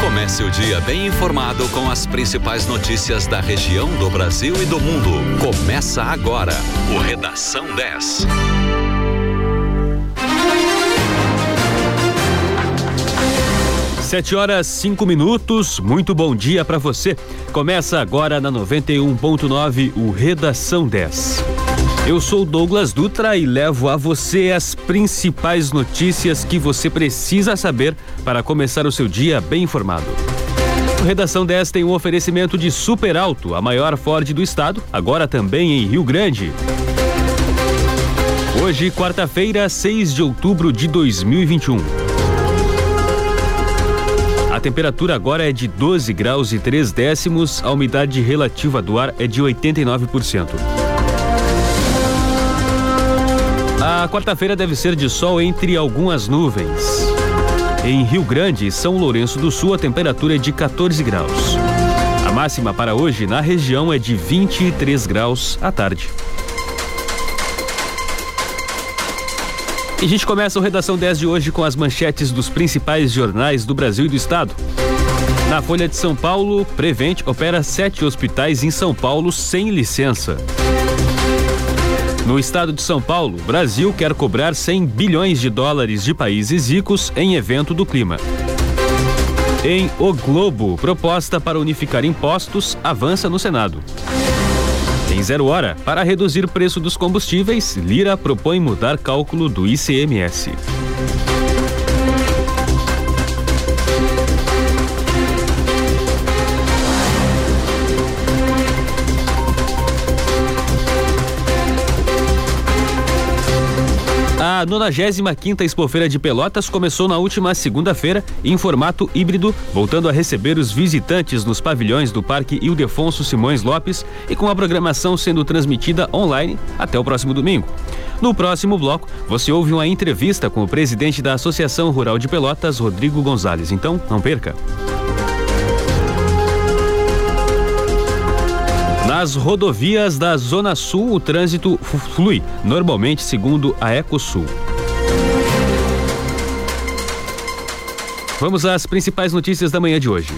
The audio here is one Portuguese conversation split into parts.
Comece o dia bem informado com as principais notícias da região, do Brasil e do mundo. Começa agora o Redação 10. Sete horas cinco minutos. Muito bom dia para você. Começa agora na 91.9 o Redação 10. Eu sou Douglas Dutra e levo a você as principais notícias que você precisa saber para começar o seu dia bem informado. Redação 10 tem um oferecimento de Super Alto, a maior Ford do estado, agora também em Rio Grande. Hoje, quarta-feira, 6 de outubro de 2021. A temperatura agora é de 12 graus e 3 décimos, a umidade relativa do ar é de 89%. A quarta-feira deve ser de sol entre algumas nuvens. Em Rio Grande e São Lourenço do Sul, a temperatura é de 14 graus. A máxima para hoje na região é de 23 graus à tarde. E a gente começa o Redação 10 de hoje com as manchetes dos principais jornais do Brasil e do Estado. Na Folha de São Paulo, Prevent opera sete hospitais em São Paulo sem licença. No estado de São Paulo, Brasil quer cobrar 100 bilhões de dólares de países ricos em evento do clima. Em O Globo, proposta para unificar impostos avança no Senado. Em zero hora, para reduzir preço dos combustíveis, Lira propõe mudar cálculo do ICMS. A 95ª Expofeira de Pelotas começou na última segunda-feira em formato híbrido, voltando a receber os visitantes nos pavilhões do Parque Ildefonso Simões Lopes e com a programação sendo transmitida online até o próximo domingo. No próximo bloco, você ouve uma entrevista com o presidente da Associação Rural de Pelotas, Rodrigo Gonzalez. Então, não perca. Nas rodovias da Zona Sul, o trânsito flui normalmente, segundo a Ecosul. Vamos às principais notícias da manhã de hoje.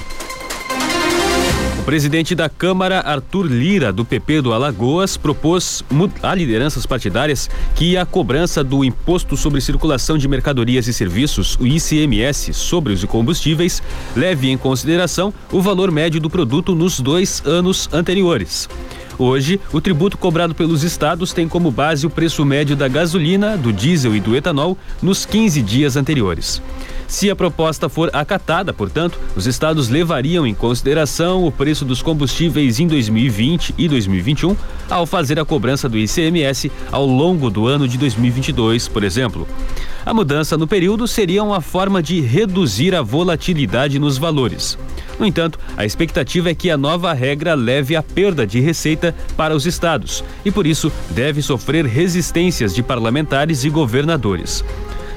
Presidente da Câmara, Arthur Lira, do PP do Alagoas, propôs a lideranças partidárias que a cobrança do Imposto sobre Circulação de Mercadorias e Serviços, o ICMS, sobre os combustíveis, leve em consideração o valor médio do produto nos dois anos anteriores. Hoje, o tributo cobrado pelos estados tem como base o preço médio da gasolina, do diesel e do etanol nos 15 dias anteriores. Se a proposta for acatada, portanto, os estados levariam em consideração o preço dos combustíveis em 2020 e 2021 ao fazer a cobrança do ICMS ao longo do ano de 2022, por exemplo. A mudança no período seria uma forma de reduzir a volatilidade nos valores. No entanto, a expectativa é que a nova regra leve à perda de receita para os estados e, por isso, deve sofrer resistências de parlamentares e governadores.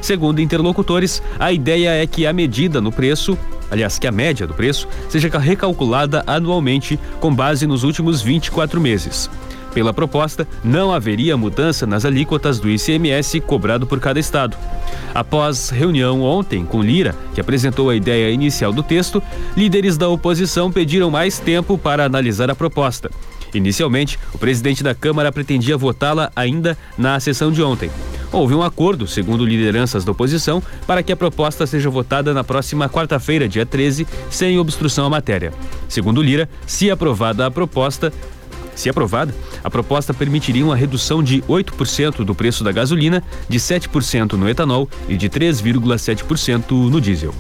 Segundo interlocutores, a ideia é que a medida no preço aliás, que a média do preço seja recalculada anualmente com base nos últimos 24 meses. Pela proposta, não haveria mudança nas alíquotas do ICMS cobrado por cada estado. Após reunião ontem com Lira, que apresentou a ideia inicial do texto, líderes da oposição pediram mais tempo para analisar a proposta. Inicialmente, o presidente da Câmara pretendia votá-la ainda na sessão de ontem. Houve um acordo, segundo lideranças da oposição, para que a proposta seja votada na próxima quarta-feira, dia 13, sem obstrução à matéria. Segundo Lira, se aprovada a proposta, se aprovada, a proposta permitiria uma redução de 8% do preço da gasolina, de 7% no etanol e de 3,7% no diesel.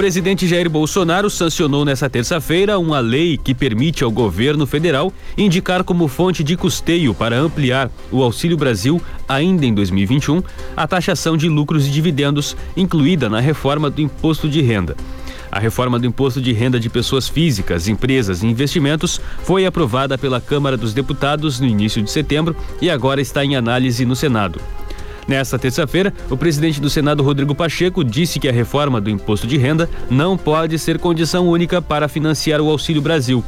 Presidente Jair Bolsonaro sancionou nesta terça-feira uma lei que permite ao governo federal indicar como fonte de custeio para ampliar o Auxílio Brasil ainda em 2021 a taxação de lucros e dividendos incluída na reforma do imposto de renda. A reforma do imposto de renda de pessoas físicas, empresas e investimentos foi aprovada pela Câmara dos Deputados no início de setembro e agora está em análise no Senado. Nesta terça-feira, o presidente do Senado, Rodrigo Pacheco, disse que a reforma do imposto de renda não pode ser condição única para financiar o Auxílio Brasil.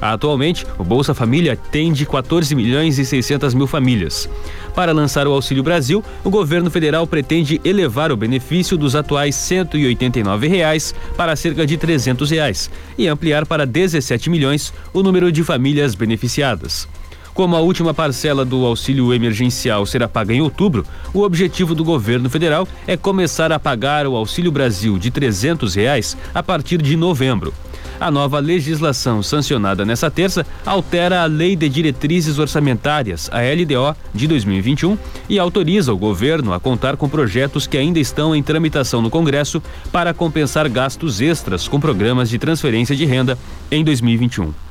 Atualmente, o Bolsa Família atende 14 milhões e 600 mil famílias. Para lançar o Auxílio Brasil, o governo federal pretende elevar o benefício dos atuais 189 reais para cerca de 300 reais e ampliar para 17 milhões o número de famílias beneficiadas. Como a última parcela do auxílio emergencial será paga em outubro, o objetivo do governo federal é começar a pagar o Auxílio Brasil de 300 reais a partir de novembro. A nova legislação sancionada nessa terça altera a Lei de Diretrizes Orçamentárias, a LDO, de 2021 e autoriza o governo a contar com projetos que ainda estão em tramitação no Congresso para compensar gastos extras com programas de transferência de renda em 2021.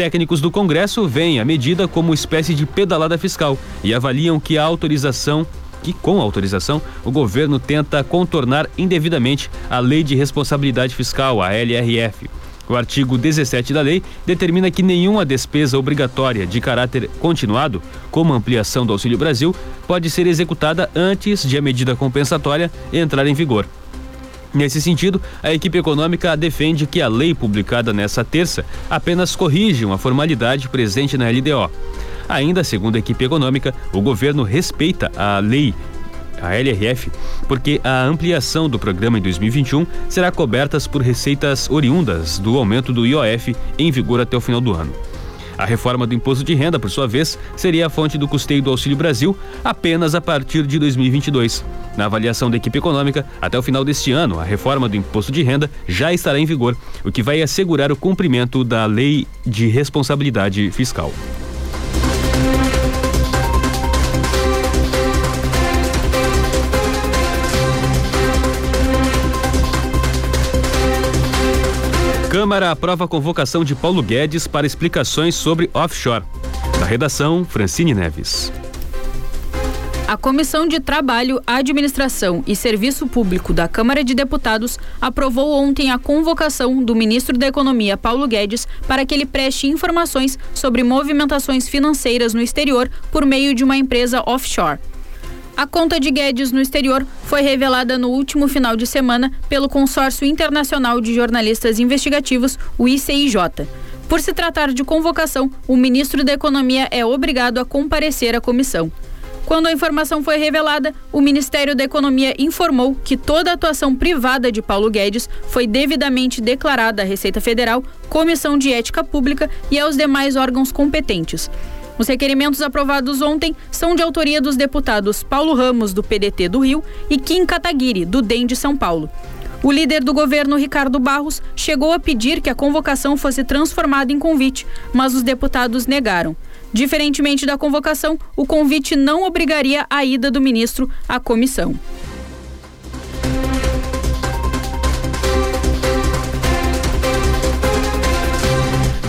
Técnicos do Congresso veem a medida como espécie de pedalada fiscal e avaliam que a autorização que, com autorização, o governo tenta contornar indevidamente a Lei de Responsabilidade Fiscal, a LRF. O artigo 17 da lei determina que nenhuma despesa obrigatória de caráter continuado, como ampliação do Auxílio Brasil, pode ser executada antes de a medida compensatória entrar em vigor. Nesse sentido, a equipe econômica defende que a lei publicada nessa terça apenas corrige uma formalidade presente na LDO. Ainda segundo a equipe econômica, o governo respeita a lei a LRF, porque a ampliação do programa em 2021 será coberta por receitas oriundas do aumento do IOF em vigor até o final do ano. A reforma do imposto de renda, por sua vez, seria a fonte do custeio do Auxílio Brasil apenas a partir de 2022. Na avaliação da equipe econômica, até o final deste ano, a reforma do imposto de renda já estará em vigor, o que vai assegurar o cumprimento da Lei de Responsabilidade Fiscal. Câmara aprova a convocação de Paulo Guedes para explicações sobre offshore. Na redação, Francine Neves. A Comissão de Trabalho, Administração e Serviço Público da Câmara de Deputados aprovou ontem a convocação do ministro da Economia, Paulo Guedes, para que ele preste informações sobre movimentações financeiras no exterior por meio de uma empresa offshore. A conta de Guedes no exterior foi revelada no último final de semana pelo Consórcio Internacional de Jornalistas Investigativos, o ICIJ. Por se tratar de convocação, o ministro da Economia é obrigado a comparecer à comissão. Quando a informação foi revelada, o Ministério da Economia informou que toda a atuação privada de Paulo Guedes foi devidamente declarada à Receita Federal, Comissão de Ética Pública e aos demais órgãos competentes. Os requerimentos aprovados ontem são de autoria dos deputados Paulo Ramos, do PDT do Rio, e Kim Kataguiri, do DEM de São Paulo. O líder do governo, Ricardo Barros, chegou a pedir que a convocação fosse transformada em convite, mas os deputados negaram. Diferentemente da convocação, o convite não obrigaria a ida do ministro à comissão.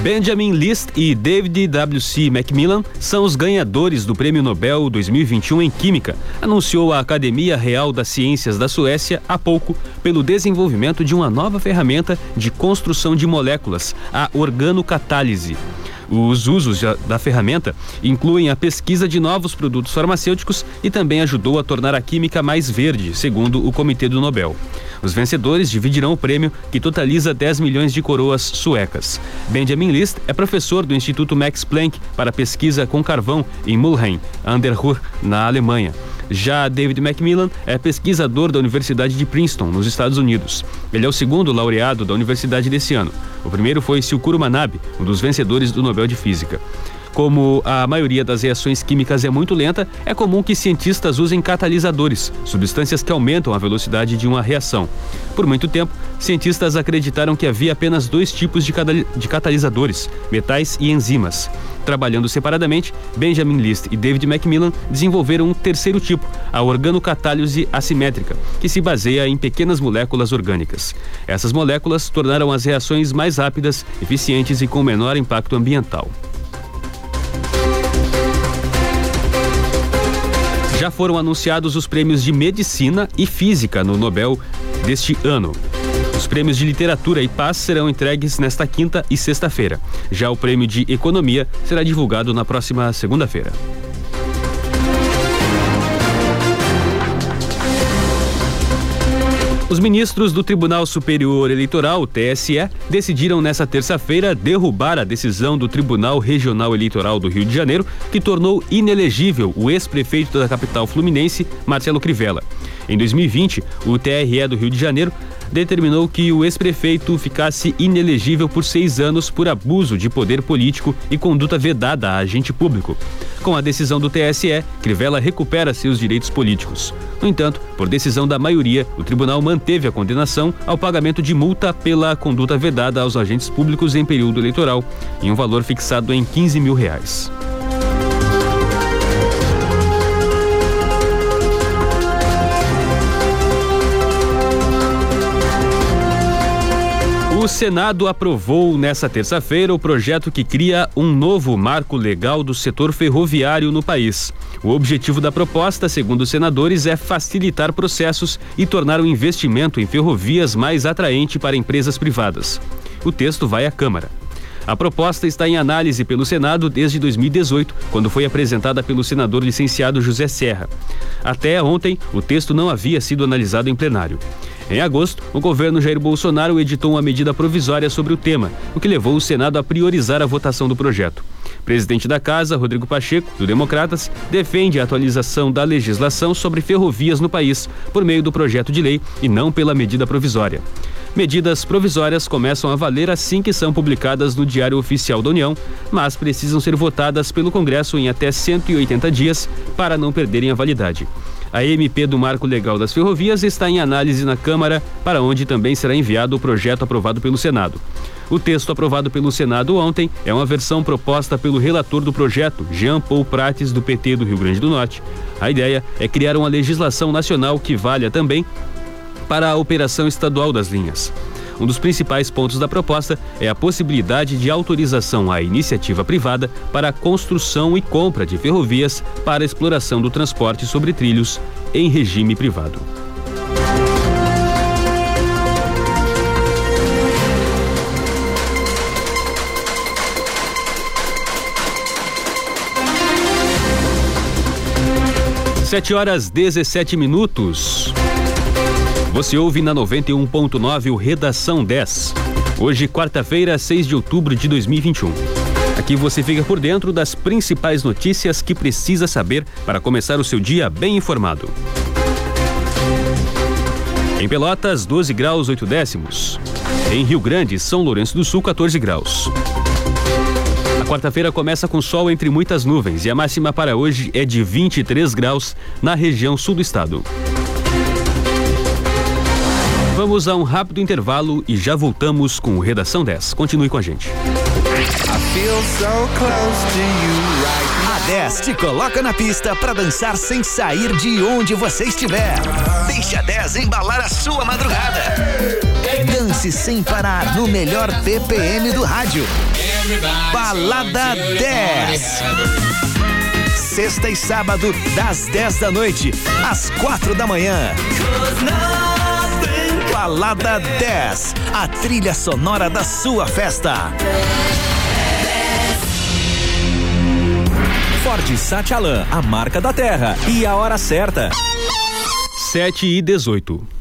Benjamin List e David W.C. Macmillan são os ganhadores do Prêmio Nobel 2021 em Química, anunciou a Academia Real das Ciências da Suécia há pouco, pelo desenvolvimento de uma nova ferramenta de construção de moléculas, a organocatálise. Os usos da ferramenta incluem a pesquisa de novos produtos farmacêuticos e também ajudou a tornar a química mais verde, segundo o Comitê do Nobel. Os vencedores dividirão o prêmio, que totaliza 10 milhões de coroas suecas. Benjamin List é professor do Instituto Max Planck para pesquisa com carvão em Mulheim, an der Ruhr, na Alemanha. Já David Macmillan é pesquisador da Universidade de Princeton, nos Estados Unidos. Ele é o segundo laureado da universidade desse ano. O primeiro foi Silkuro Manabe, um dos vencedores do Nobel de Física. Como a maioria das reações químicas é muito lenta, é comum que cientistas usem catalisadores, substâncias que aumentam a velocidade de uma reação. Por muito tempo, cientistas acreditaram que havia apenas dois tipos de, de catalisadores, metais e enzimas. Trabalhando separadamente, Benjamin List e David Macmillan desenvolveram um terceiro tipo, a organocatálise assimétrica, que se baseia em pequenas moléculas orgânicas. Essas moléculas tornaram as reações mais rápidas, eficientes e com menor impacto ambiental. Já foram anunciados os prêmios de Medicina e Física no Nobel deste ano. Os prêmios de Literatura e Paz serão entregues nesta quinta e sexta-feira. Já o prêmio de Economia será divulgado na próxima segunda-feira. Os ministros do Tribunal Superior Eleitoral, TSE, decidiram nesta terça-feira derrubar a decisão do Tribunal Regional Eleitoral do Rio de Janeiro, que tornou inelegível o ex-prefeito da capital fluminense, Marcelo Crivella. Em 2020, o TRE do Rio de Janeiro determinou que o ex-prefeito ficasse inelegível por seis anos por abuso de poder político e conduta vedada a agente público. Com a decisão do TSE, Crivella recupera seus direitos políticos. No entanto, por decisão da maioria, o tribunal manteve a condenação ao pagamento de multa pela conduta vedada aos agentes públicos em período eleitoral, em um valor fixado em 15 mil reais. O Senado aprovou nesta terça-feira o projeto que cria um novo marco legal do setor ferroviário no país. O objetivo da proposta, segundo os senadores, é facilitar processos e tornar o investimento em ferrovias mais atraente para empresas privadas. O texto vai à Câmara. A proposta está em análise pelo Senado desde 2018, quando foi apresentada pelo senador licenciado José Serra. Até ontem, o texto não havia sido analisado em plenário. Em agosto, o governo Jair Bolsonaro editou uma medida provisória sobre o tema, o que levou o Senado a priorizar a votação do projeto. Presidente da Casa, Rodrigo Pacheco, do Democratas, defende a atualização da legislação sobre ferrovias no país por meio do projeto de lei e não pela medida provisória. Medidas provisórias começam a valer assim que são publicadas no Diário Oficial da União, mas precisam ser votadas pelo Congresso em até 180 dias para não perderem a validade. A MP do Marco Legal das Ferrovias está em análise na Câmara, para onde também será enviado o projeto aprovado pelo Senado. O texto aprovado pelo Senado ontem é uma versão proposta pelo relator do projeto, Jean Paul Prates, do PT do Rio Grande do Norte. A ideia é criar uma legislação nacional que valha também para a operação estadual das linhas. Um dos principais pontos da proposta é a possibilidade de autorização à iniciativa privada para a construção e compra de ferrovias para exploração do transporte sobre trilhos em regime privado. Sete horas 17 minutos. Você ouve na 91.9 o Redação 10. Hoje, quarta-feira, 6 de outubro de 2021. Aqui você fica por dentro das principais notícias que precisa saber para começar o seu dia bem informado. Em Pelotas, 12 graus 8 décimos. Em Rio Grande, São Lourenço do Sul, 14 graus. A quarta-feira começa com sol entre muitas nuvens e a máxima para hoje é de 23 graus na região sul do estado. Vamos a um rápido intervalo e já voltamos com o Redação 10. Continue com a gente. A 10 te coloca na pista para dançar sem sair de onde você estiver. Deixa a 10 embalar a sua madrugada. Dance sem parar no melhor BPM do rádio. Balada 10. Sexta e sábado, das 10 da noite às 4 da manhã. Balada 10, a trilha sonora da sua festa. Ford Satialan, a marca da terra e a hora certa. 7 e 18.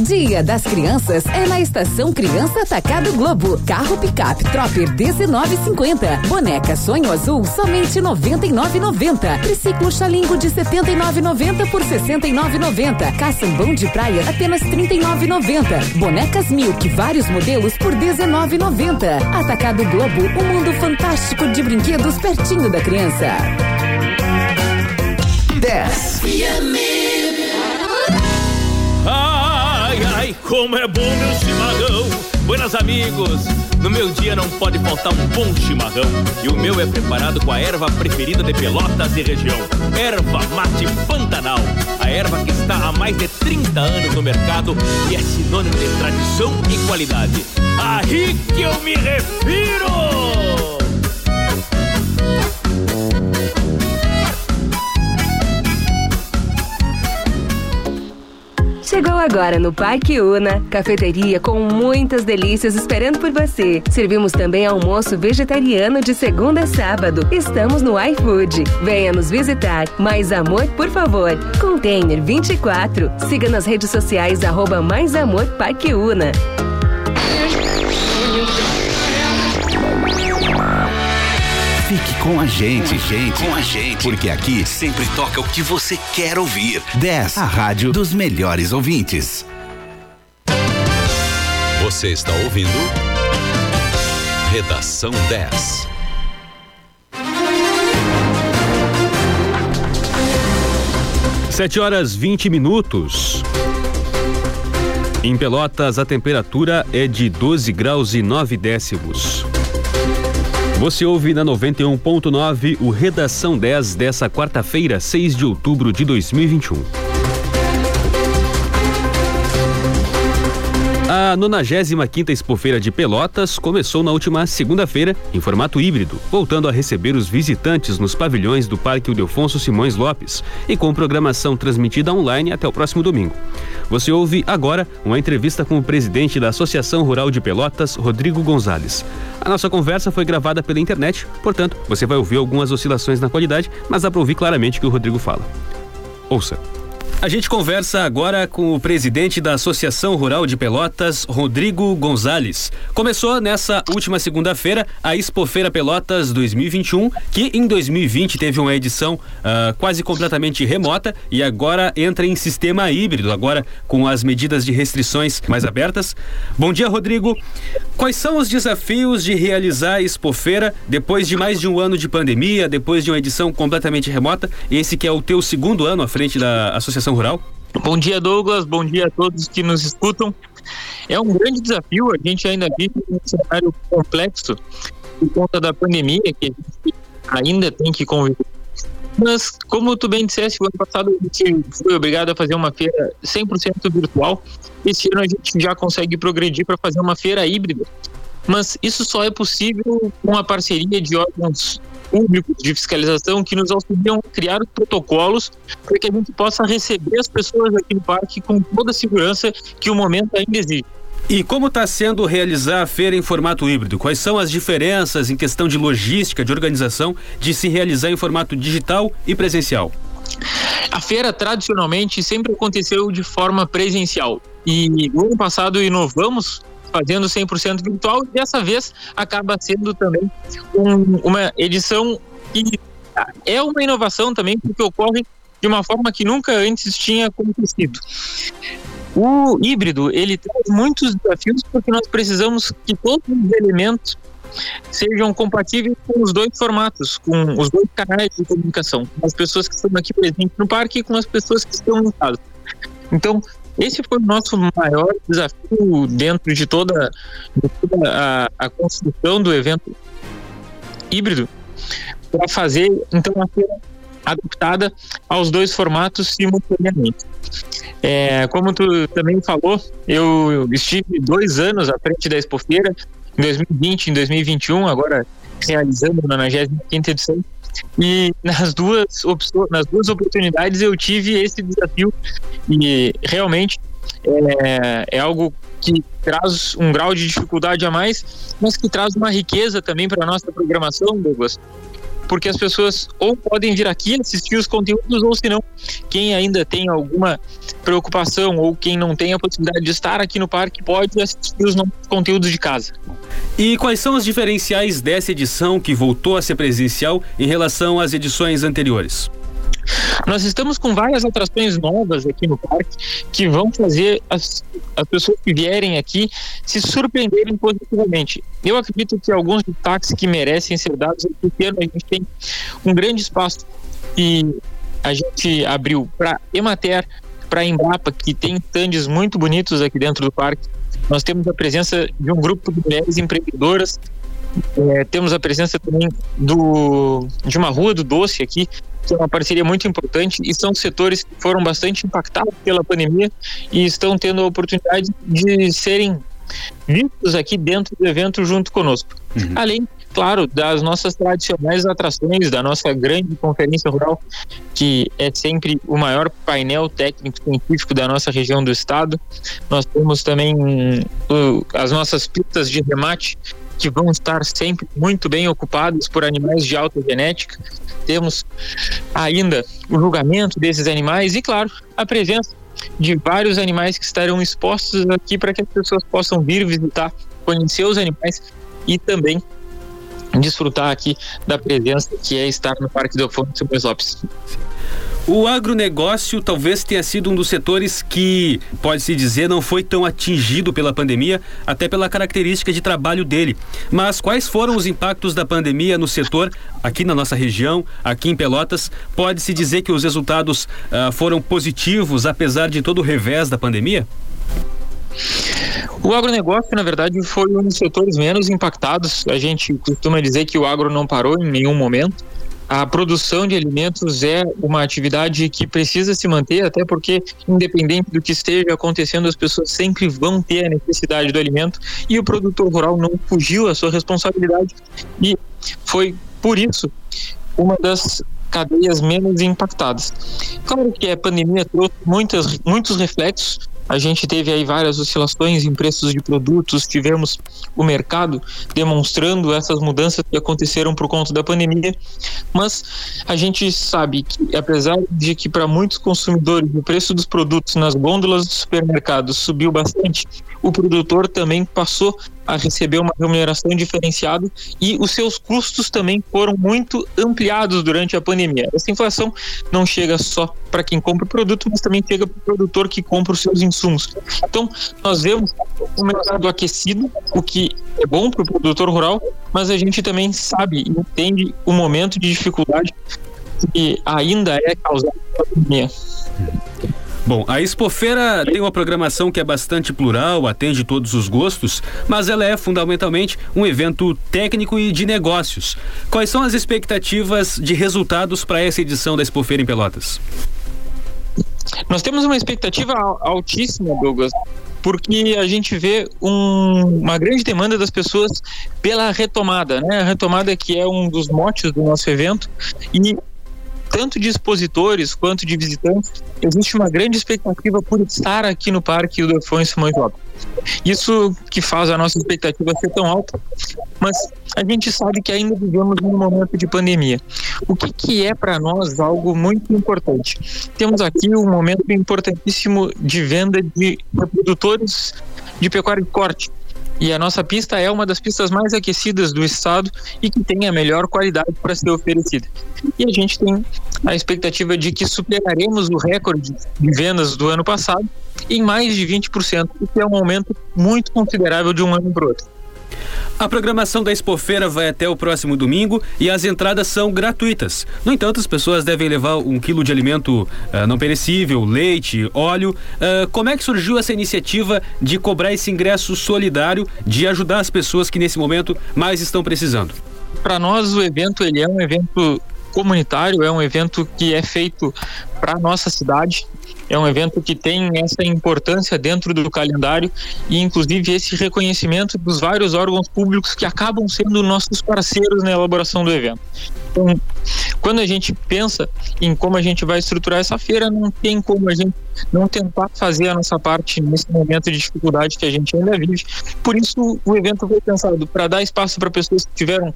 Dia das Crianças é na Estação Criança Atacado Globo. Carro picape Tropper 19,50. Boneca Sonho Azul somente 99,90. Triciclo Xalingo de 79,90 por 69,90. Caçambão de praia apenas 39,90. Bonecas Milk vários modelos por 19,90. Atacado Globo, um mundo fantástico de brinquedos pertinho da criança. 10. Como é bom meu chimarrão Buenas amigos! No meu dia não pode faltar um bom chimarrão. E o meu é preparado com a erva preferida de Pelotas e região. Erva Mate Pantanal. A erva que está há mais de 30 anos no mercado e é sinônimo de tradição e qualidade. Aí que eu me refiro! Chegou agora no Parque Una, cafeteria com muitas delícias esperando por você. Servimos também almoço vegetariano de segunda a sábado. Estamos no iFood. Venha nos visitar. Mais amor, por favor. Container 24. Siga nas redes sociais arroba Mais Amor Parque Una. Com a gente, gente, com a gente, porque aqui sempre toca o que você quer ouvir. 10, a rádio dos melhores ouvintes. Você está ouvindo Redação 10. Sete horas 20 minutos. Em Pelotas, a temperatura é de 12 graus e 9 décimos. Você ouve na 91.9 o Redação 10 dessa quarta-feira, 6 de outubro de 2021. A 95 Expofeira de Pelotas começou na última segunda-feira em formato híbrido, voltando a receber os visitantes nos pavilhões do Parque Ildefonso Simões Lopes e com programação transmitida online até o próximo domingo. Você ouve agora uma entrevista com o presidente da Associação Rural de Pelotas, Rodrigo Gonzalez. A nossa conversa foi gravada pela internet, portanto, você vai ouvir algumas oscilações na qualidade, mas dá para ouvir claramente o que o Rodrigo fala. Ouça. A gente conversa agora com o presidente da Associação Rural de Pelotas, Rodrigo Gonzalez. Começou nessa última segunda-feira a Expofeira Pelotas 2021, que em 2020 teve uma edição uh, quase completamente remota e agora entra em sistema híbrido, agora com as medidas de restrições mais abertas. Bom dia, Rodrigo. Quais são os desafios de realizar a Expofeira depois de mais de um ano de pandemia, depois de uma edição completamente remota? Esse que é o teu segundo ano à frente da Associação Rural? Bom dia, Douglas. Bom dia a todos que nos escutam. É um grande desafio, a gente ainda vive um cenário complexo por conta da pandemia que a gente ainda tem que conviver. Mas, como tu bem disseste, o ano passado a gente foi obrigado a fazer uma feira 100% virtual. Esse ano a gente já consegue progredir para fazer uma feira híbrida. Mas isso só é possível com a parceria de órgãos públicos de fiscalização que nos auxiliam a criar protocolos para que a gente possa receber as pessoas aqui no parque com toda a segurança que o momento ainda exige. E como está sendo realizar a feira em formato híbrido? Quais são as diferenças em questão de logística, de organização, de se realizar em formato digital e presencial? A feira tradicionalmente sempre aconteceu de forma presencial. E no ano passado inovamos fazendo 100% virtual, e dessa vez acaba sendo também um, uma edição que é uma inovação também, porque ocorre de uma forma que nunca antes tinha acontecido. O híbrido, ele traz muitos desafios porque nós precisamos que todos os elementos sejam compatíveis com os dois formatos, com os dois canais de comunicação, com as pessoas que estão aqui presentes no parque e com as pessoas que estão em casa. Então, esse foi o nosso maior desafio dentro de toda, de toda a, a, construção do evento híbrido, para fazer então a feira adaptada aos dois formatos simultaneamente. É, como tu também falou, eu estive dois anos à frente da Expofeira, em 2020 e em 2021, agora realizando a 95 edição. E nas duas, nas duas oportunidades eu tive esse desafio e realmente é, é algo que traz um grau de dificuldade a mais, mas que traz uma riqueza também para a nossa programação, Douglas. Porque as pessoas ou podem vir aqui assistir os conteúdos, ou se não, quem ainda tem alguma preocupação ou quem não tem a possibilidade de estar aqui no parque pode assistir os conteúdos de casa. E quais são os diferenciais dessa edição que voltou a ser presencial em relação às edições anteriores? Nós estamos com várias atrações novas aqui no parque que vão fazer as, as pessoas que vierem aqui se surpreenderem positivamente. Eu acredito que alguns destaques que merecem ser dados é porque a gente tem um grande espaço que a gente abriu para Emater, para Embrapa, que tem stands muito bonitos aqui dentro do parque. Nós temos a presença de um grupo de mulheres empreendedoras, é, temos a presença também do, de uma rua do doce aqui, que é uma parceria muito importante e são setores que foram bastante impactados pela pandemia e estão tendo a oportunidade de serem vistos aqui dentro do evento junto conosco. Uhum. Além, claro, das nossas tradicionais atrações, da nossa grande conferência rural, que é sempre o maior painel técnico científico da nossa região do estado. Nós temos também uh, as nossas pistas de remate que vão estar sempre muito bem ocupados por animais de alta genética. Temos ainda o julgamento desses animais e, claro, a presença de vários animais que estarão expostos aqui para que as pessoas possam vir visitar, conhecer os animais e também desfrutar aqui da presença que é estar no Parque do Afonso Moisés Lopes. O agronegócio talvez tenha sido um dos setores que, pode-se dizer, não foi tão atingido pela pandemia, até pela característica de trabalho dele. Mas quais foram os impactos da pandemia no setor aqui na nossa região, aqui em Pelotas? Pode-se dizer que os resultados uh, foram positivos, apesar de todo o revés da pandemia? O agronegócio, na verdade, foi um dos setores menos impactados. A gente costuma dizer que o agro não parou em nenhum momento a produção de alimentos é uma atividade que precisa se manter, até porque, independente do que esteja acontecendo, as pessoas sempre vão ter a necessidade do alimento e o produtor rural não fugiu à sua responsabilidade e foi por isso uma das cadeias menos impactadas. Claro que a pandemia trouxe muitas, muitos reflexos. A gente teve aí várias oscilações em preços de produtos, tivemos o mercado demonstrando essas mudanças que aconteceram por conta da pandemia, mas a gente sabe que apesar de que para muitos consumidores o preço dos produtos nas gôndolas dos supermercados subiu bastante, o produtor também passou a receber uma remuneração diferenciada e os seus custos também foram muito ampliados durante a pandemia. Essa inflação não chega só para quem compra o produto, mas também chega para o produtor que compra os seus insumos. Então, nós vemos o mercado aquecido, o que é bom para o produtor rural, mas a gente também sabe e entende o momento de dificuldade que ainda é causado pela pandemia. Bom, a Expofeira tem uma programação que é bastante plural, atende todos os gostos, mas ela é fundamentalmente um evento técnico e de negócios. Quais são as expectativas de resultados para essa edição da Expofeira em Pelotas? Nós temos uma expectativa altíssima, Douglas, porque a gente vê um, uma grande demanda das pessoas pela retomada, né? A retomada que é um dos motes do nosso evento e tanto de expositores quanto de visitantes, existe uma grande expectativa por estar aqui no Parque do Afonso Simões Lopes. Isso que faz a nossa expectativa ser tão alta, mas a gente sabe que ainda vivemos num momento de pandemia. O que, que é para nós algo muito importante? Temos aqui um momento importantíssimo de venda de reprodutores de pecuária de corte, e a nossa pista é uma das pistas mais aquecidas do estado e que tem a melhor qualidade para ser oferecida. E a gente tem a expectativa de que superaremos o recorde de vendas do ano passado em mais de 20%, o que é um aumento muito considerável de um ano para o outro. A programação da Expofeira vai até o próximo domingo e as entradas são gratuitas. No entanto, as pessoas devem levar um quilo de alimento uh, não perecível, leite, óleo. Uh, como é que surgiu essa iniciativa de cobrar esse ingresso solidário, de ajudar as pessoas que nesse momento mais estão precisando? Para nós, o evento ele é um evento comunitário, é um evento que é feito para nossa cidade, é um evento que tem essa importância dentro do calendário e, inclusive, esse reconhecimento dos vários órgãos públicos que acabam sendo nossos parceiros na elaboração do evento. Então, quando a gente pensa em como a gente vai estruturar essa feira, não tem como a gente não tentar fazer a nossa parte nesse momento de dificuldade que a gente ainda vive. Por isso, o evento foi pensado para dar espaço para pessoas que tiveram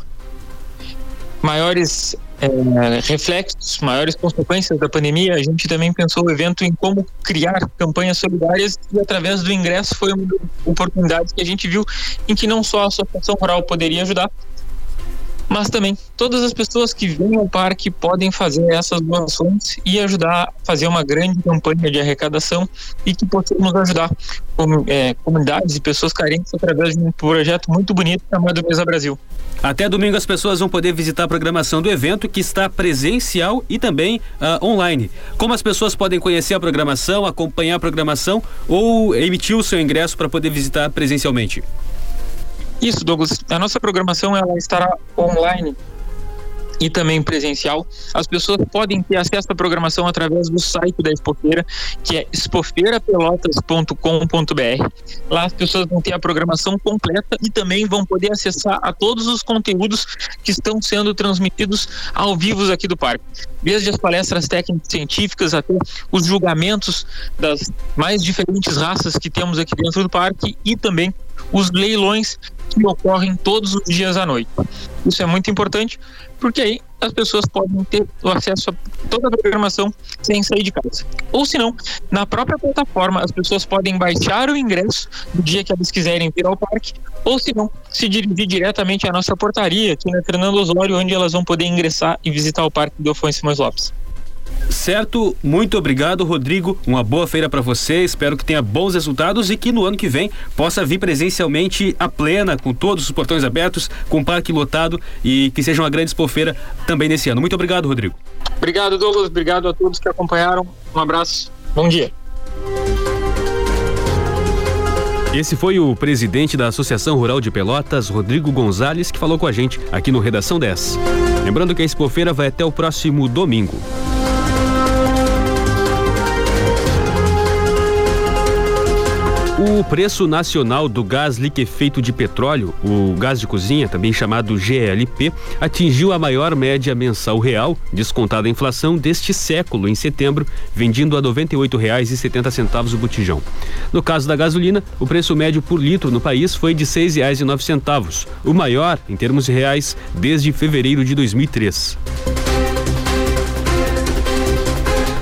maiores é, reflexos, maiores consequências da pandemia, a gente também pensou o evento em como criar campanhas solidárias e através do ingresso foi uma oportunidade que a gente viu em que não só a associação rural poderia ajudar, mas também todas as pessoas que vêm ao parque podem fazer essas doações e ajudar a fazer uma grande campanha de arrecadação e que possamos ajudar é, comunidades e pessoas carentes através de um projeto muito bonito chamado Mesa Brasil. Até domingo as pessoas vão poder visitar a programação do evento que está presencial e também uh, online. Como as pessoas podem conhecer a programação, acompanhar a programação ou emitir o seu ingresso para poder visitar presencialmente? Isso, Douglas. A nossa programação ela estará online e também presencial. As pessoas podem ter acesso à programação através do site da Expofeira, que é expofeirapelotas.com.br. Lá as pessoas vão ter a programação completa e também vão poder acessar a todos os conteúdos que estão sendo transmitidos ao vivo aqui do parque. Desde as palestras técnicas científicas até os julgamentos das mais diferentes raças que temos aqui dentro do parque e também os leilões que ocorrem todos os dias à noite. Isso é muito importante porque aí as pessoas podem ter o acesso a toda a programação sem sair de casa. Ou se não, na própria plataforma as pessoas podem baixar o ingresso do dia que elas quiserem vir ao parque, ou se não, se dirigir diretamente à nossa portaria aqui na Fernando Osório, onde elas vão poder ingressar e visitar o parque do Afonso Simões Lopes. Certo, muito obrigado, Rodrigo. Uma boa feira para você. Espero que tenha bons resultados e que no ano que vem possa vir presencialmente a plena, com todos os portões abertos, com o parque lotado e que seja uma grande expofeira também nesse ano. Muito obrigado, Rodrigo. Obrigado, Douglas. Obrigado a todos que acompanharam. Um abraço. Bom dia. Esse foi o presidente da Associação Rural de Pelotas, Rodrigo Gonzalez, que falou com a gente aqui no Redação 10. Lembrando que a Expofeira vai até o próximo domingo. O preço nacional do gás liquefeito de petróleo, o gás de cozinha, também chamado GLP, atingiu a maior média mensal real, descontada a inflação, deste século em setembro, vendendo a R$ 98,70 o botijão. No caso da gasolina, o preço médio por litro no país foi de R$ 6,09, o maior em termos reais desde fevereiro de 2003.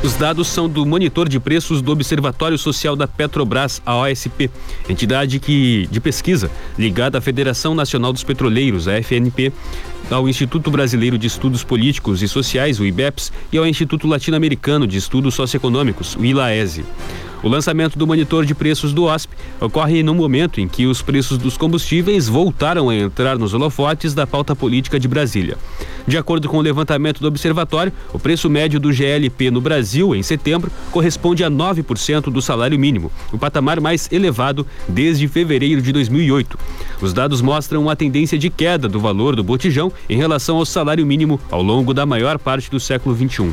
Os dados são do monitor de preços do Observatório Social da Petrobras, a OSP, entidade que, de pesquisa ligada à Federação Nacional dos Petroleiros, a FNP, ao Instituto Brasileiro de Estudos Políticos e Sociais, o IBEPS, e ao Instituto Latino-Americano de Estudos Socioeconômicos, o ILAESE. O lançamento do monitor de preços do OSP ocorre no momento em que os preços dos combustíveis voltaram a entrar nos holofotes da pauta política de Brasília. De acordo com o levantamento do observatório, o preço médio do GLP no Brasil em setembro corresponde a 9% do salário mínimo, o patamar mais elevado desde fevereiro de 2008. Os dados mostram uma tendência de queda do valor do botijão em relação ao salário mínimo ao longo da maior parte do século XXI.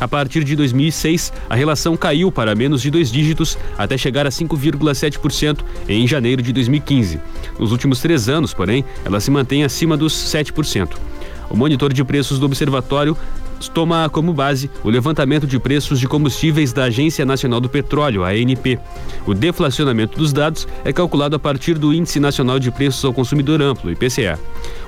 A partir de 2006, a relação caiu para menos de dois dígitos até chegar a 5,7% em janeiro de 2015. Nos últimos três anos, porém, ela se mantém acima dos 7%. O monitor de preços do observatório toma como base o levantamento de preços de combustíveis da Agência Nacional do Petróleo, ANP. O deflacionamento dos dados é calculado a partir do Índice Nacional de Preços ao Consumidor Amplo, IPCA.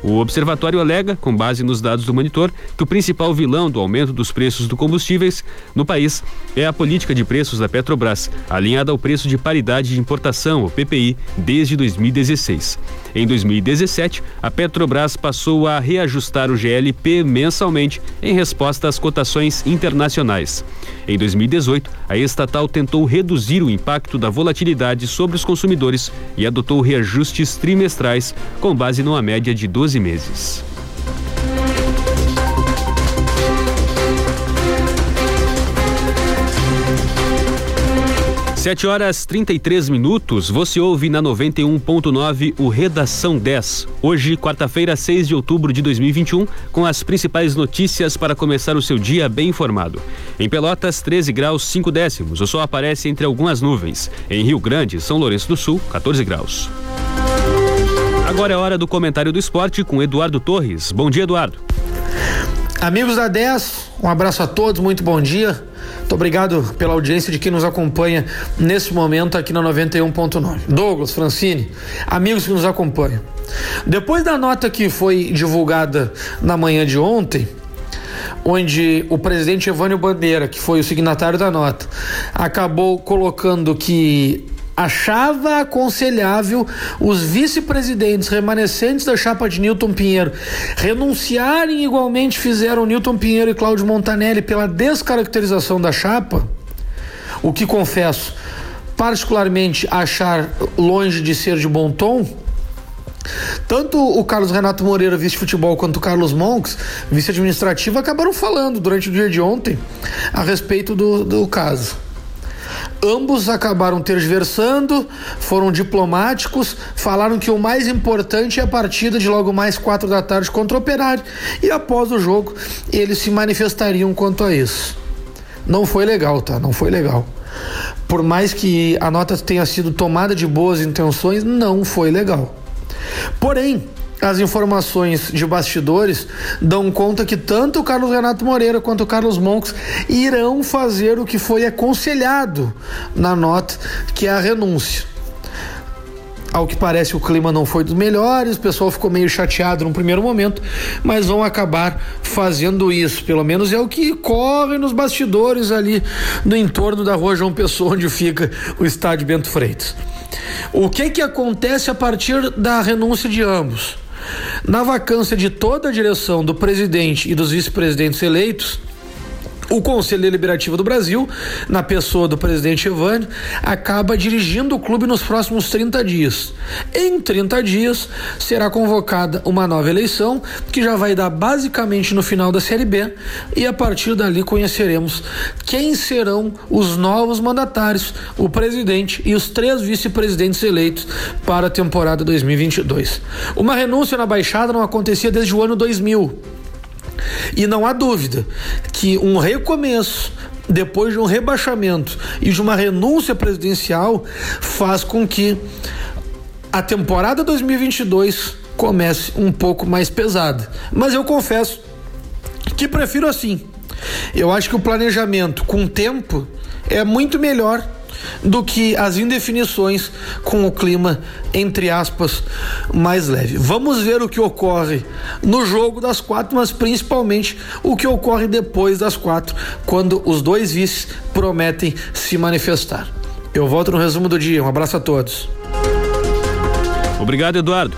O observatório alega, com base nos dados do monitor, que o principal vilão do aumento dos preços dos combustíveis no país é a política de preços da Petrobras, alinhada ao preço de paridade de importação, o PPI, desde 2016. Em 2017, a Petrobras passou a reajustar o GLP mensalmente em resposta às cotações internacionais. Em 2018, a estatal tentou reduzir o impacto da volatilidade sobre os consumidores e adotou reajustes trimestrais com base numa média de 12 meses. 7 horas 33 minutos, você ouve na 91.9 o Redação 10. Hoje, quarta-feira, 6 de outubro de 2021, com as principais notícias para começar o seu dia bem informado. Em Pelotas, 13 graus 5 décimos. O sol aparece entre algumas nuvens. Em Rio Grande, São Lourenço do Sul, 14 graus. Agora é hora do comentário do esporte com Eduardo Torres. Bom dia, Eduardo. Amigos da 10, um abraço a todos, muito bom dia. Muito obrigado pela audiência de quem nos acompanha nesse momento aqui na 91.9. Douglas, Francine, amigos que nos acompanham. Depois da nota que foi divulgada na manhã de ontem, onde o presidente Evânio Bandeira, que foi o signatário da nota, acabou colocando que achava aconselhável os vice-presidentes remanescentes da chapa de Newton Pinheiro renunciarem igualmente fizeram Newton Pinheiro e Cláudio Montanelli pela descaracterização da chapa, o que confesso particularmente achar longe de ser de bom tom, tanto o Carlos Renato Moreira, vice-futebol, quanto o Carlos Monks, vice-administrativo, acabaram falando durante o dia de ontem a respeito do, do caso. Ambos acabaram tergiversando, foram diplomáticos, falaram que o mais importante é a partida de logo mais quatro da tarde contra o Operário e após o jogo eles se manifestariam quanto a isso. Não foi legal, tá? Não foi legal por mais que a nota tenha sido tomada de boas intenções, não foi legal. Porém, as informações de bastidores dão conta que tanto o Carlos Renato Moreira quanto o Carlos Monks irão fazer o que foi aconselhado na nota, que é a renúncia. Ao que parece, o clima não foi dos melhores, o pessoal ficou meio chateado no primeiro momento, mas vão acabar fazendo isso. Pelo menos é o que corre nos bastidores ali no entorno da rua João Pessoa, onde fica o estádio Bento Freitas. O que que acontece a partir da renúncia de ambos? Na vacância de toda a direção do presidente e dos vice-presidentes eleitos, o Conselho Deliberativo do Brasil, na pessoa do presidente Evânio, acaba dirigindo o clube nos próximos 30 dias. Em 30 dias será convocada uma nova eleição, que já vai dar basicamente no final da Série B, e a partir dali conheceremos quem serão os novos mandatários, o presidente e os três vice-presidentes eleitos para a temporada 2022. Uma renúncia na Baixada não acontecia desde o ano 2000. E não há dúvida que um recomeço depois de um rebaixamento e de uma renúncia presidencial faz com que a temporada 2022 comece um pouco mais pesada. Mas eu confesso que prefiro assim. Eu acho que o planejamento com tempo é muito melhor do que as indefinições com o clima, entre aspas, mais leve. Vamos ver o que ocorre no jogo das quatro, mas principalmente o que ocorre depois das quatro, quando os dois vices prometem se manifestar. Eu volto no resumo do dia. Um abraço a todos. Obrigado, Eduardo.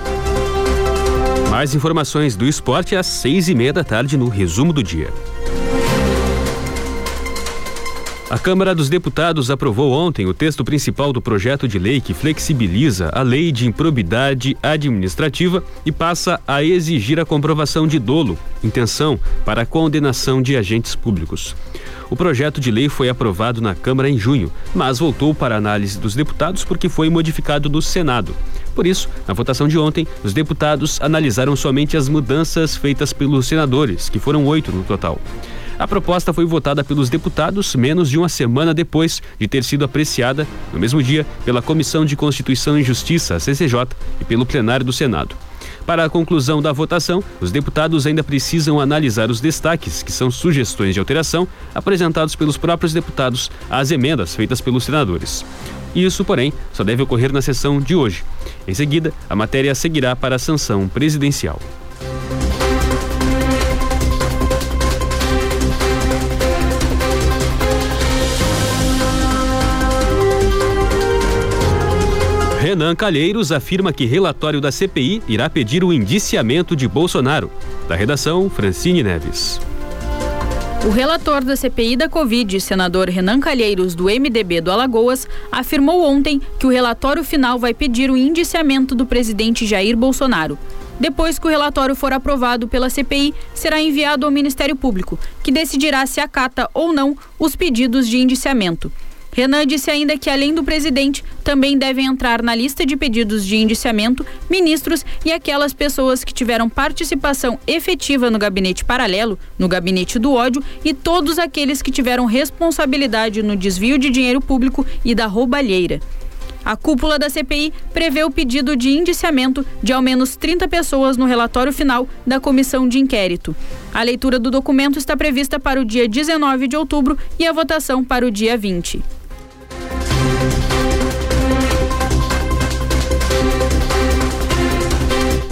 Mais informações do esporte às seis e meia da tarde no resumo do dia. A Câmara dos Deputados aprovou ontem o texto principal do projeto de lei que flexibiliza a lei de improbidade administrativa e passa a exigir a comprovação de dolo, intenção, para a condenação de agentes públicos. O projeto de lei foi aprovado na Câmara em junho, mas voltou para análise dos deputados porque foi modificado no Senado. Por isso, na votação de ontem, os deputados analisaram somente as mudanças feitas pelos senadores, que foram oito no total. A proposta foi votada pelos deputados menos de uma semana depois de ter sido apreciada, no mesmo dia, pela Comissão de Constituição e Justiça, CCJ, e pelo plenário do Senado. Para a conclusão da votação, os deputados ainda precisam analisar os destaques, que são sugestões de alteração, apresentados pelos próprios deputados às emendas feitas pelos senadores. Isso, porém, só deve ocorrer na sessão de hoje. Em seguida, a matéria seguirá para a sanção presidencial. Renan Calheiros afirma que relatório da CPI irá pedir o indiciamento de Bolsonaro. Da redação, Francine Neves. O relator da CPI da Covid, senador Renan Calheiros, do MDB do Alagoas, afirmou ontem que o relatório final vai pedir o indiciamento do presidente Jair Bolsonaro. Depois que o relatório for aprovado pela CPI, será enviado ao Ministério Público, que decidirá se acata ou não os pedidos de indiciamento. Renan disse ainda que, além do presidente, também devem entrar na lista de pedidos de indiciamento ministros e aquelas pessoas que tiveram participação efetiva no gabinete paralelo, no gabinete do ódio e todos aqueles que tiveram responsabilidade no desvio de dinheiro público e da roubalheira. A cúpula da CPI prevê o pedido de indiciamento de ao menos 30 pessoas no relatório final da comissão de inquérito. A leitura do documento está prevista para o dia 19 de outubro e a votação para o dia 20.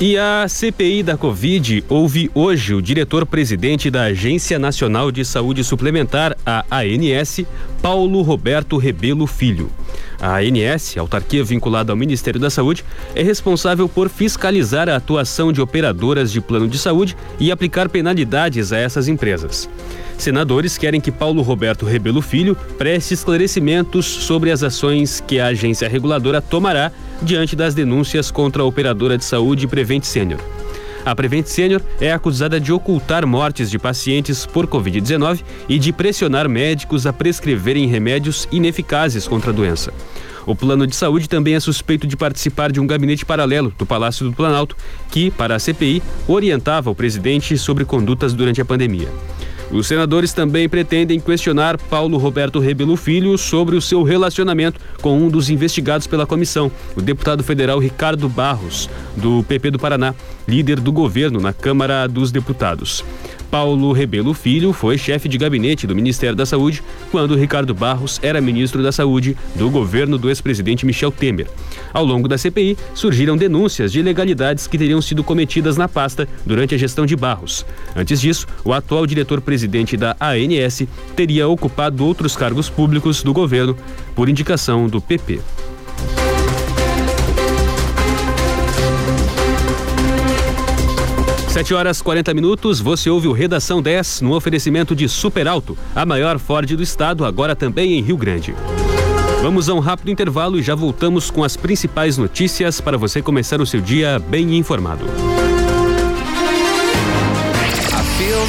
E a CPI da Covid ouve hoje o diretor-presidente da Agência Nacional de Saúde Suplementar, a ANS, Paulo Roberto Rebelo Filho. A ANS, autarquia vinculada ao Ministério da Saúde, é responsável por fiscalizar a atuação de operadoras de plano de saúde e aplicar penalidades a essas empresas. Senadores querem que Paulo Roberto Rebelo Filho preste esclarecimentos sobre as ações que a agência reguladora tomará diante das denúncias contra a operadora de saúde Prevent Senior. A Prevent Senior é acusada de ocultar mortes de pacientes por Covid-19 e de pressionar médicos a prescreverem remédios ineficazes contra a doença. O plano de saúde também é suspeito de participar de um gabinete paralelo do Palácio do Planalto, que, para a CPI, orientava o presidente sobre condutas durante a pandemia. Os senadores também pretendem questionar Paulo Roberto Rebelo Filho sobre o seu relacionamento com um dos investigados pela comissão, o deputado federal Ricardo Barros, do PP do Paraná, líder do governo na Câmara dos Deputados. Paulo Rebelo Filho foi chefe de gabinete do Ministério da Saúde quando Ricardo Barros era ministro da Saúde do governo do ex-presidente Michel Temer. Ao longo da CPI, surgiram denúncias de ilegalidades que teriam sido cometidas na pasta durante a gestão de Barros. Antes disso, o atual diretor-presidente da ANS teria ocupado outros cargos públicos do governo por indicação do PP. 7 horas 40 minutos, você ouve o Redação 10 no oferecimento de Super Alto, a maior Ford do estado, agora também em Rio Grande. Vamos a um rápido intervalo e já voltamos com as principais notícias para você começar o seu dia bem informado.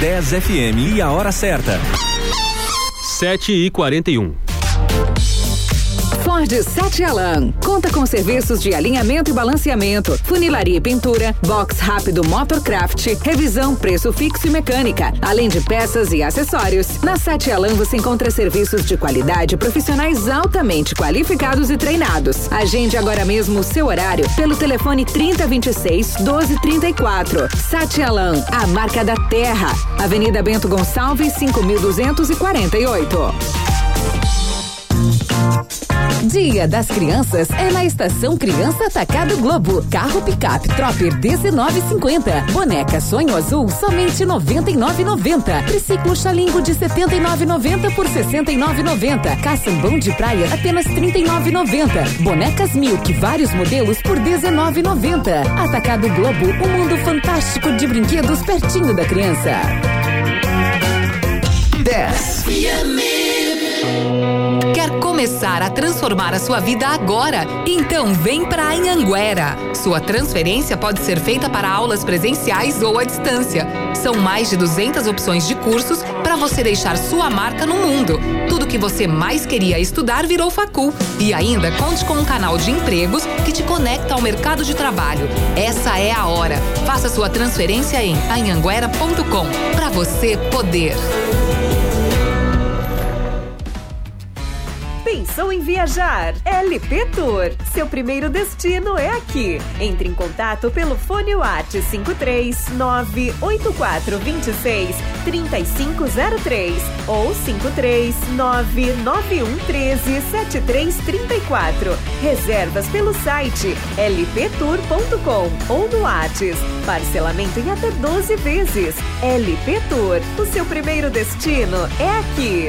10 FM e a hora certa. 7 e 41 Ford Sete Alan. Conta com serviços de alinhamento e balanceamento, funilaria e pintura, box rápido Motorcraft, revisão, preço fixo e mecânica, além de peças e acessórios. Na Sete Alan você encontra serviços de qualidade profissionais altamente qualificados e treinados. Agende agora mesmo o seu horário pelo telefone 3026 1234. Sete Alan, a marca da terra. Avenida Bento Gonçalves 5248. Dia das Crianças é na Estação Criança Atacado Globo. Carro picape Tropper 19,50. Boneca Sonho Azul somente 99,90. Triciclo Xalingo de 79,90 por 69,90. Caçambão de praia apenas 39,90. Bonecas Milk vários modelos por 19,90. Atacado Globo, um mundo fantástico de brinquedos pertinho da criança. 10. Quer começar a transformar a sua vida agora? Então vem para Anhanguera. Sua transferência pode ser feita para aulas presenciais ou à distância. São mais de 200 opções de cursos para você deixar sua marca no mundo. Tudo que você mais queria estudar virou facul. E ainda conte com um canal de empregos que te conecta ao mercado de trabalho. Essa é a hora. Faça sua transferência em anhanguera.com para você poder. Pensou em viajar? LP Tour. Seu primeiro destino é aqui. Entre em contato pelo fone WhatsApp 5398426 3503 ou 53991137334. Reservas pelo site lptour.com ou no WhatsApp. Parcelamento em até 12 vezes. LP Tour. O seu primeiro destino é aqui.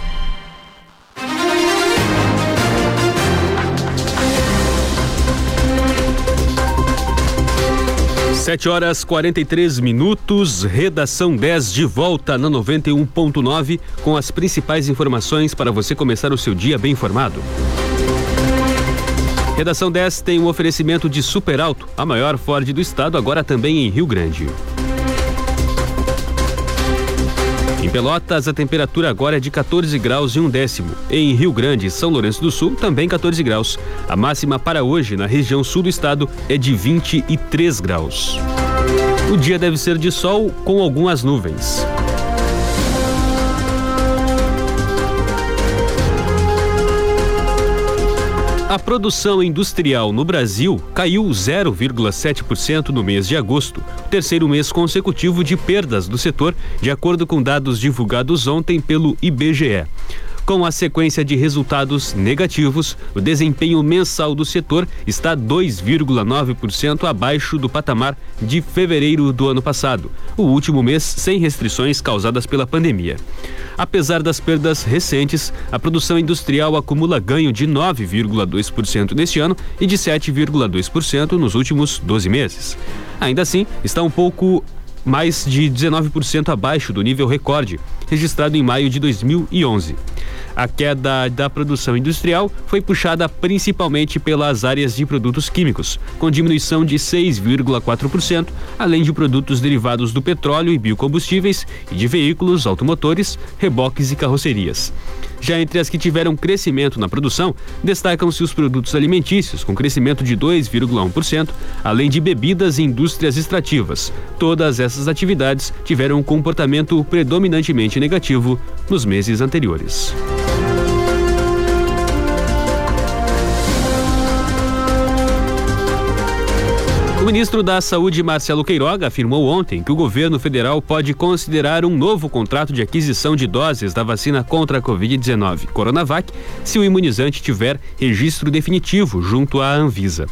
7 horas 43 minutos, redação 10 de volta na 91.9 com as principais informações para você começar o seu dia bem informado. Redação 10 tem um oferecimento de Super Alto, a maior Ford do estado, agora também em Rio Grande. Em Pelotas, a temperatura agora é de 14 graus e um décimo. Em Rio Grande e São Lourenço do Sul, também 14 graus. A máxima para hoje, na região sul do estado, é de 23 graus. O dia deve ser de sol com algumas nuvens. A produção industrial no Brasil caiu 0,7% no mês de agosto, terceiro mês consecutivo de perdas do setor, de acordo com dados divulgados ontem pelo IBGE. Com a sequência de resultados negativos, o desempenho mensal do setor está 2,9% abaixo do patamar de fevereiro do ano passado, o último mês sem restrições causadas pela pandemia. Apesar das perdas recentes, a produção industrial acumula ganho de 9,2% neste ano e de 7,2% nos últimos 12 meses. Ainda assim, está um pouco mais de 19% abaixo do nível recorde, registrado em maio de 2011. A queda da produção industrial foi puxada principalmente pelas áreas de produtos químicos, com diminuição de 6,4%, além de produtos derivados do petróleo e biocombustíveis e de veículos, automotores, reboques e carrocerias. Já entre as que tiveram crescimento na produção, destacam-se os produtos alimentícios, com crescimento de 2,1%, além de bebidas e indústrias extrativas. Todas essas atividades tiveram um comportamento predominantemente negativo nos meses anteriores. O ministro da Saúde, Marcelo Queiroga, afirmou ontem que o governo federal pode considerar um novo contrato de aquisição de doses da vacina contra a Covid-19, Coronavac, se o imunizante tiver registro definitivo junto à Anvisa.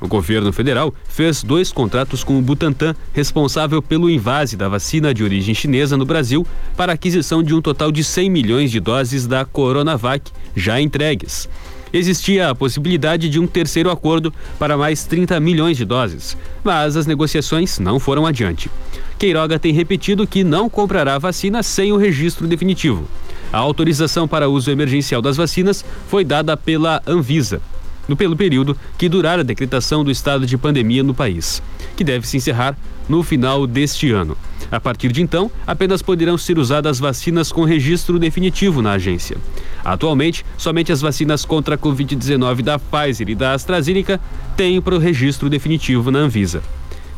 O governo federal fez dois contratos com o Butantan, responsável pelo invase da vacina de origem chinesa no Brasil, para aquisição de um total de 100 milhões de doses da Coronavac já entregues existia a possibilidade de um terceiro acordo para mais 30 milhões de doses, mas as negociações não foram adiante. Queiroga tem repetido que não comprará vacina sem o registro definitivo. A autorização para uso emergencial das vacinas foi dada pela Anvisa, pelo período que durar a decretação do estado de pandemia no país, que deve se encerrar no final deste ano. A partir de então, apenas poderão ser usadas vacinas com registro definitivo na agência. Atualmente, somente as vacinas contra a Covid-19 da Pfizer e da AstraZeneca têm o registro definitivo na Anvisa.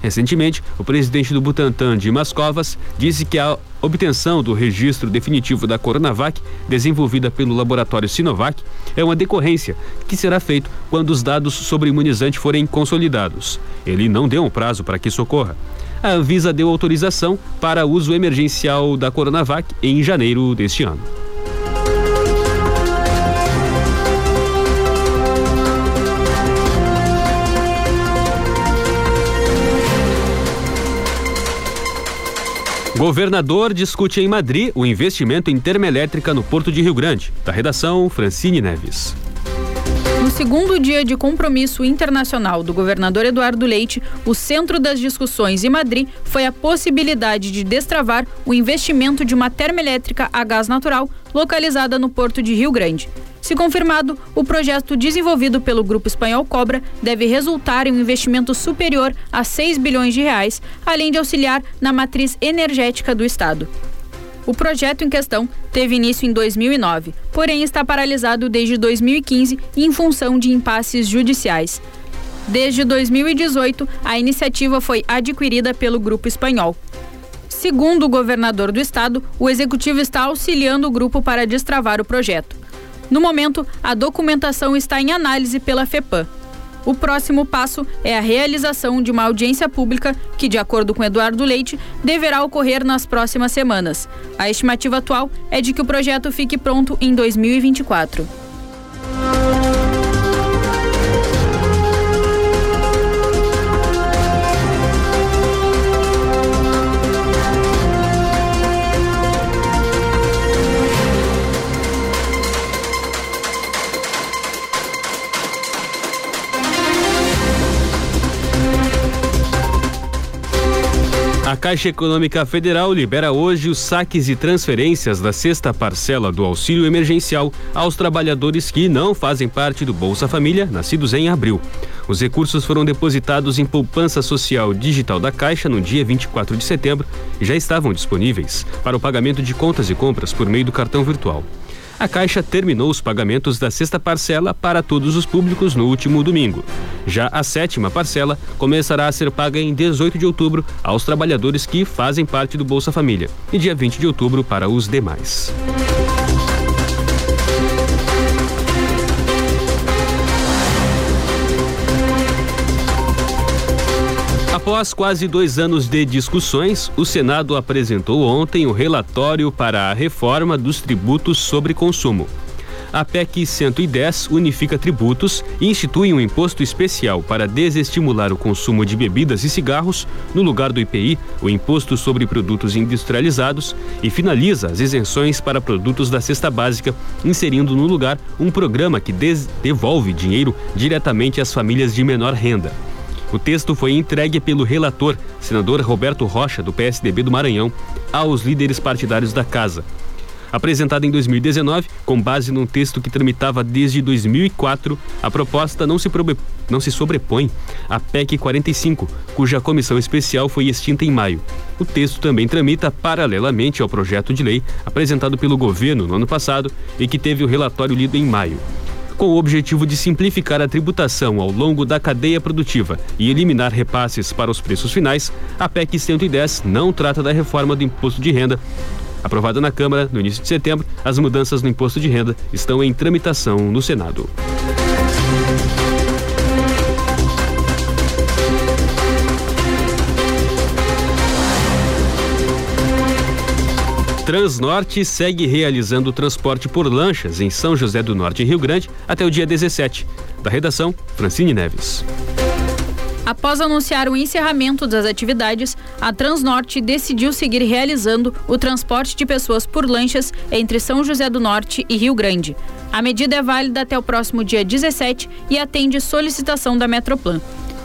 Recentemente, o presidente do Butantan, Dimas Covas, disse que a obtenção do registro definitivo da Coronavac, desenvolvida pelo laboratório Sinovac, é uma decorrência que será feito quando os dados sobre o imunizante forem consolidados. Ele não deu um prazo para que isso ocorra. A Anvisa deu autorização para uso emergencial da Coronavac em janeiro deste ano. Governador discute em Madrid o investimento em termoelétrica no Porto de Rio Grande. Da redação, Francine Neves. No segundo dia de compromisso internacional do governador Eduardo Leite, o centro das discussões em Madrid foi a possibilidade de destravar o investimento de uma termoelétrica a gás natural localizada no porto de Rio Grande. Se confirmado, o projeto desenvolvido pelo grupo espanhol Cobra deve resultar em um investimento superior a 6 bilhões de reais, além de auxiliar na matriz energética do estado. O projeto em questão teve início em 2009, porém está paralisado desde 2015 em função de impasses judiciais. Desde 2018, a iniciativa foi adquirida pelo grupo espanhol. Segundo o governador do estado, o executivo está auxiliando o grupo para destravar o projeto. No momento, a documentação está em análise pela FEPAM. O próximo passo é a realização de uma audiência pública que, de acordo com Eduardo Leite, deverá ocorrer nas próximas semanas. A estimativa atual é de que o projeto fique pronto em 2024. Caixa Econômica Federal libera hoje os saques e transferências da sexta parcela do auxílio emergencial aos trabalhadores que não fazem parte do Bolsa Família, nascidos em abril. Os recursos foram depositados em poupança social digital da Caixa no dia 24 de setembro e já estavam disponíveis para o pagamento de contas e compras por meio do cartão virtual. A Caixa terminou os pagamentos da sexta parcela para todos os públicos no último domingo. Já a sétima parcela começará a ser paga em 18 de outubro aos trabalhadores que fazem parte do Bolsa Família e dia 20 de outubro para os demais. Após quase dois anos de discussões, o Senado apresentou ontem o relatório para a reforma dos tributos sobre consumo. A PEC 110 unifica tributos e institui um imposto especial para desestimular o consumo de bebidas e cigarros, no lugar do IPI, o Imposto sobre Produtos Industrializados, e finaliza as isenções para produtos da cesta básica, inserindo no lugar um programa que devolve dinheiro diretamente às famílias de menor renda. O texto foi entregue pelo relator, senador Roberto Rocha, do PSDB do Maranhão, aos líderes partidários da casa. Apresentada em 2019, com base num texto que tramitava desde 2004, a proposta não se, não se sobrepõe à PEC 45, cuja comissão especial foi extinta em maio. O texto também tramita paralelamente ao projeto de lei apresentado pelo governo no ano passado e que teve o relatório lido em maio com o objetivo de simplificar a tributação ao longo da cadeia produtiva e eliminar repasses para os preços finais, a PEC 110 não trata da reforma do imposto de renda. Aprovada na Câmara no início de setembro, as mudanças no imposto de renda estão em tramitação no Senado. Transnorte segue realizando transporte por lanchas em São José do Norte e Rio Grande até o dia 17. Da redação, Francine Neves. Após anunciar o encerramento das atividades, a Transnorte decidiu seguir realizando o transporte de pessoas por lanchas entre São José do Norte e Rio Grande. A medida é válida até o próximo dia 17 e atende solicitação da Metroplan.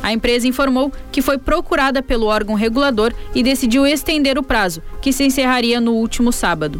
A empresa informou que foi procurada pelo órgão regulador e decidiu estender o prazo, que se encerraria no último sábado.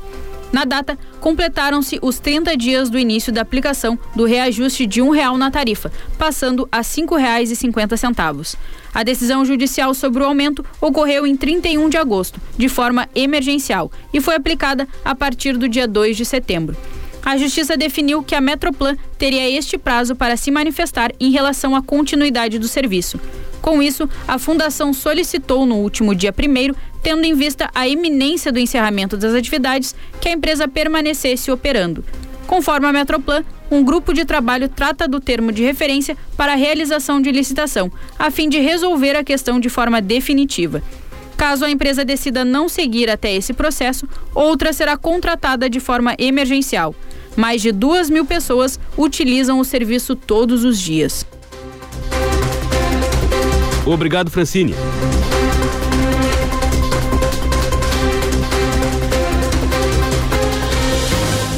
Na data, completaram-se os 30 dias do início da aplicação do reajuste de um real na tarifa, passando a R$ 5,50. A decisão judicial sobre o aumento ocorreu em 31 de agosto, de forma emergencial, e foi aplicada a partir do dia 2 de setembro a Justiça definiu que a Metroplan teria este prazo para se manifestar em relação à continuidade do serviço. Com isso, a Fundação solicitou no último dia 1 tendo em vista a iminência do encerramento das atividades, que a empresa permanecesse operando. Conforme a Metroplan, um grupo de trabalho trata do termo de referência para a realização de licitação, a fim de resolver a questão de forma definitiva. Caso a empresa decida não seguir até esse processo, outra será contratada de forma emergencial. Mais de duas mil pessoas utilizam o serviço todos os dias. Obrigado, Francine.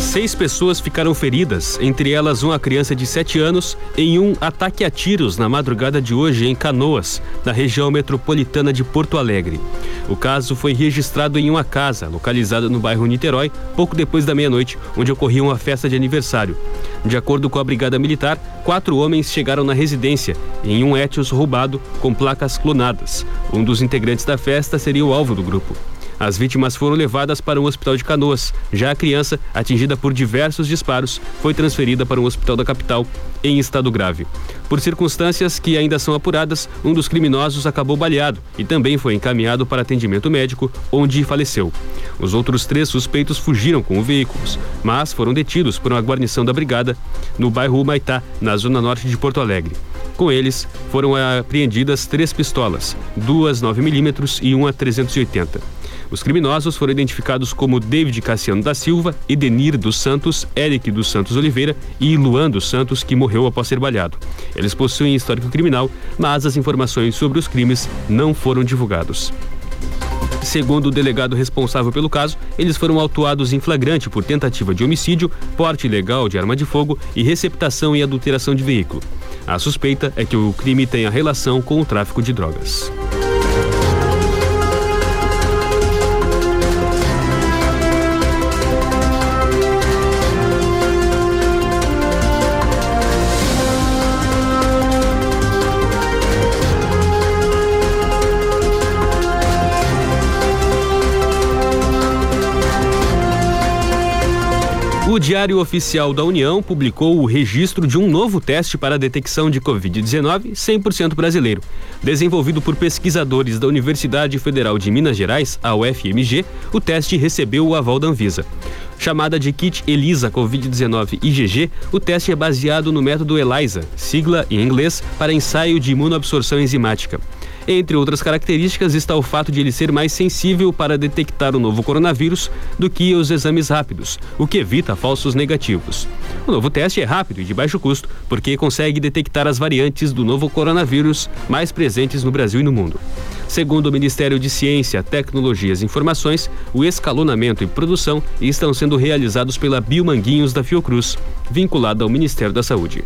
Seis pessoas ficaram feridas, entre elas uma criança de 7 anos, em um ataque a tiros na madrugada de hoje em Canoas, na região metropolitana de Porto Alegre. O caso foi registrado em uma casa, localizada no bairro Niterói, pouco depois da meia-noite, onde ocorria uma festa de aniversário. De acordo com a Brigada Militar, quatro homens chegaram na residência, em um Etios roubado com placas clonadas. Um dos integrantes da festa seria o alvo do grupo. As vítimas foram levadas para um hospital de Canoas. Já a criança, atingida por diversos disparos, foi transferida para um hospital da capital em estado grave. Por circunstâncias que ainda são apuradas, um dos criminosos acabou baleado e também foi encaminhado para atendimento médico, onde faleceu. Os outros três suspeitos fugiram com os veículos, mas foram detidos por uma guarnição da brigada no bairro Humaitá, na zona norte de Porto Alegre. Com eles, foram apreendidas três pistolas, duas 9mm e uma 380. Os criminosos foram identificados como David Cassiano da Silva, Edenir dos Santos, Eric dos Santos Oliveira e Luan dos Santos, que morreu após ser baleado. Eles possuem histórico criminal, mas as informações sobre os crimes não foram divulgados. Segundo o delegado responsável pelo caso, eles foram autuados em flagrante por tentativa de homicídio, porte ilegal de arma de fogo e receptação e adulteração de veículo. A suspeita é que o crime tenha relação com o tráfico de drogas. O Diário Oficial da União publicou o registro de um novo teste para a detecção de Covid-19 100% brasileiro. Desenvolvido por pesquisadores da Universidade Federal de Minas Gerais, a UFMG, o teste recebeu o aval da Anvisa. Chamada de kit ELISA Covid-19 IgG, o teste é baseado no método ELISA, sigla em inglês para ensaio de imunoabsorção enzimática. Entre outras características está o fato de ele ser mais sensível para detectar o novo coronavírus do que os exames rápidos, o que evita falsos negativos. O novo teste é rápido e de baixo custo, porque consegue detectar as variantes do novo coronavírus mais presentes no Brasil e no mundo. Segundo o Ministério de Ciência, Tecnologias e Informações, o escalonamento e produção estão sendo realizados pela Biomanguinhos da Fiocruz, vinculada ao Ministério da Saúde.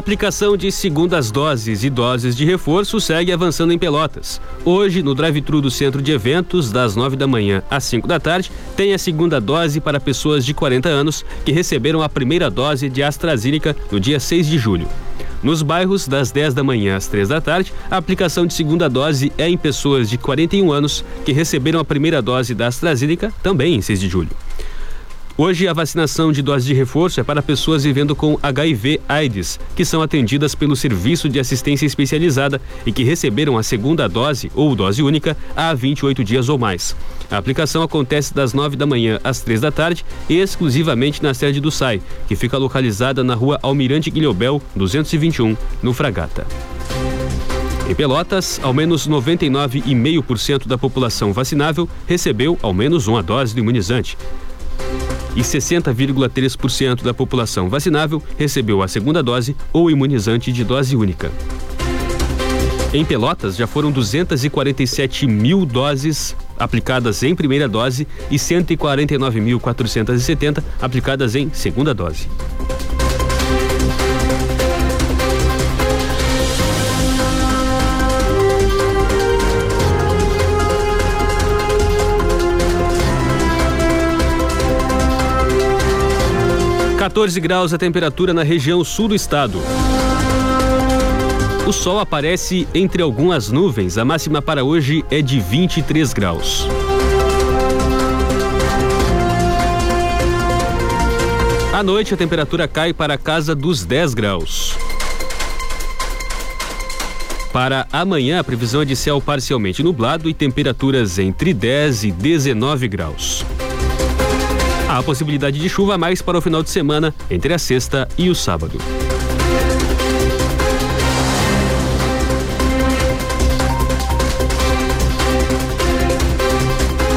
Aplicação de segundas doses e doses de reforço segue avançando em Pelotas. Hoje, no drive-thru do centro de eventos, das 9 da manhã às 5 da tarde, tem a segunda dose para pessoas de 40 anos que receberam a primeira dose de AstraZeneca no dia 6 de julho. Nos bairros, das 10 da manhã às 3 da tarde, a aplicação de segunda dose é em pessoas de 41 anos que receberam a primeira dose da AstraZeneca também em 6 de julho. Hoje, a vacinação de dose de reforço é para pessoas vivendo com HIV-AIDS, que são atendidas pelo Serviço de Assistência Especializada e que receberam a segunda dose ou dose única há 28 dias ou mais. A aplicação acontece das 9 da manhã às 3 da tarde, exclusivamente na sede do SAI, que fica localizada na rua Almirante Guilhobel, 221, no Fragata. Em Pelotas, ao menos 99,5% da população vacinável recebeu ao menos uma dose do imunizante e 60,3% da população vacinável recebeu a segunda dose ou imunizante de dose única. Em Pelotas, já foram 247 mil doses aplicadas em primeira dose e 149.470 aplicadas em segunda dose. 14 graus a temperatura na região sul do estado. O sol aparece entre algumas nuvens. A máxima para hoje é de 23 graus. À noite, a temperatura cai para a casa dos 10 graus. Para amanhã, a previsão é de céu parcialmente nublado e temperaturas entre 10 e 19 graus. Há possibilidade de chuva mais para o final de semana, entre a sexta e o sábado.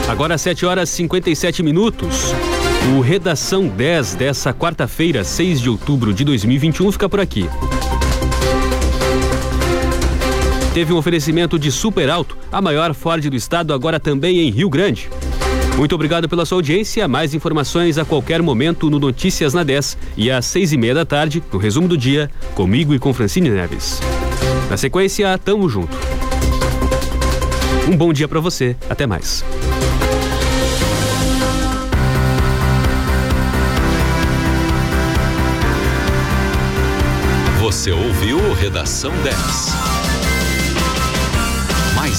Agora 7 horas e 57 minutos. O Redação 10 dessa quarta-feira, 6 de outubro de 2021, fica por aqui. Teve um oferecimento de Super Alto, a maior Ford do estado, agora também em Rio Grande. Muito obrigado pela sua audiência. Mais informações a qualquer momento no Notícias na 10 e às seis e meia da tarde, no resumo do dia, comigo e com Francine Neves. Na sequência, tamo junto. Um bom dia para você. Até mais. Você ouviu Redação 10.